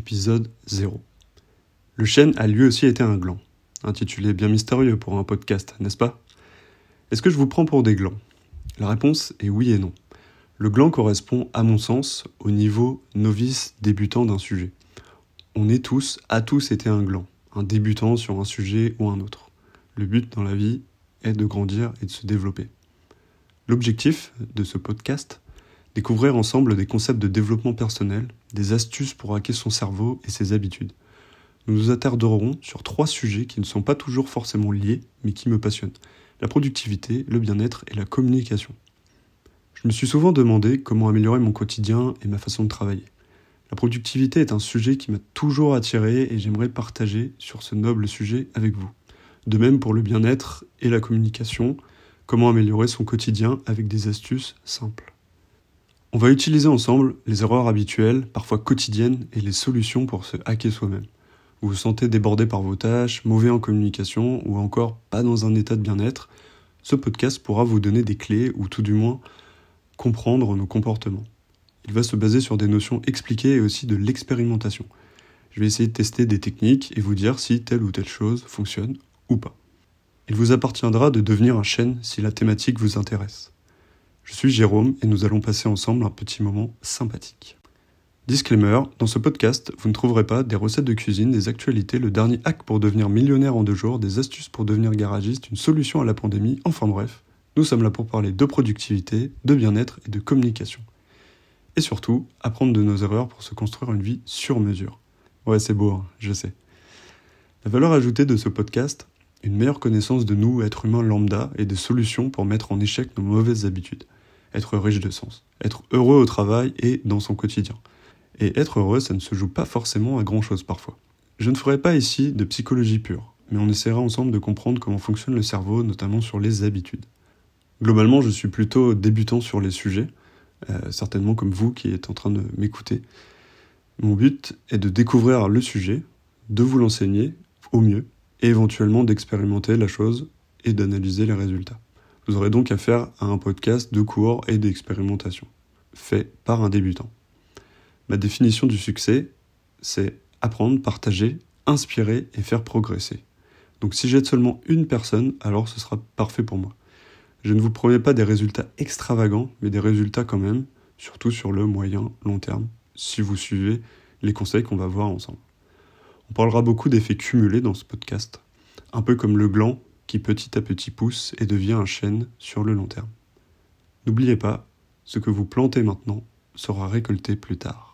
épisode 0. Le chêne a lui aussi été un gland, intitulé bien mystérieux pour un podcast, n'est-ce pas? Est-ce que je vous prends pour des glands? La réponse est oui et non. Le gland correspond, à mon sens, au niveau novice débutant d'un sujet. On est tous, à tous été un gland, un débutant sur un sujet ou un autre. Le but dans la vie est de grandir et de se développer. L'objectif de ce podcast, découvrir ensemble des concepts de développement personnel, des astuces pour hacker son cerveau et ses habitudes. Nous nous attarderons sur trois sujets qui ne sont pas toujours forcément liés, mais qui me passionnent. La productivité, le bien-être et la communication. Je me suis souvent demandé comment améliorer mon quotidien et ma façon de travailler. La productivité est un sujet qui m'a toujours attiré et j'aimerais partager sur ce noble sujet avec vous. De même pour le bien-être et la communication, comment améliorer son quotidien avec des astuces simples. On va utiliser ensemble les erreurs habituelles, parfois quotidiennes, et les solutions pour se hacker soi-même. Vous vous sentez débordé par vos tâches, mauvais en communication ou encore pas dans un état de bien-être, ce podcast pourra vous donner des clés ou tout du moins comprendre nos comportements. Il va se baser sur des notions expliquées et aussi de l'expérimentation. Je vais essayer de tester des techniques et vous dire si telle ou telle chose fonctionne ou pas. Il vous appartiendra de devenir un chêne si la thématique vous intéresse. Je suis Jérôme et nous allons passer ensemble un petit moment sympathique. Disclaimer, dans ce podcast, vous ne trouverez pas des recettes de cuisine, des actualités, le dernier hack pour devenir millionnaire en deux jours, des astuces pour devenir garagiste, une solution à la pandémie, enfin bref, nous sommes là pour parler de productivité, de bien-être et de communication. Et surtout, apprendre de nos erreurs pour se construire une vie sur mesure. Ouais, c'est beau, hein, je sais. La valeur ajoutée de ce podcast, une meilleure connaissance de nous, êtres humains lambda, et des solutions pour mettre en échec nos mauvaises habitudes. Être riche de sens. Être heureux au travail et dans son quotidien. Et être heureux, ça ne se joue pas forcément à grand chose parfois. Je ne ferai pas ici de psychologie pure, mais on essaiera ensemble de comprendre comment fonctionne le cerveau, notamment sur les habitudes. Globalement, je suis plutôt débutant sur les sujets, euh, certainement comme vous qui êtes en train de m'écouter. Mon but est de découvrir le sujet, de vous l'enseigner au mieux, et éventuellement d'expérimenter la chose et d'analyser les résultats. Vous aurez donc affaire à un podcast de cours et d'expérimentation, fait par un débutant. Ma définition du succès, c'est apprendre, partager, inspirer et faire progresser. Donc si j'aide seulement une personne, alors ce sera parfait pour moi. Je ne vous promets pas des résultats extravagants, mais des résultats quand même, surtout sur le moyen long terme, si vous suivez les conseils qu'on va voir ensemble. On parlera beaucoup d'effets cumulés dans ce podcast, un peu comme le gland qui petit à petit pousse et devient un chêne sur le long terme. N'oubliez pas, ce que vous plantez maintenant sera récolté plus tard.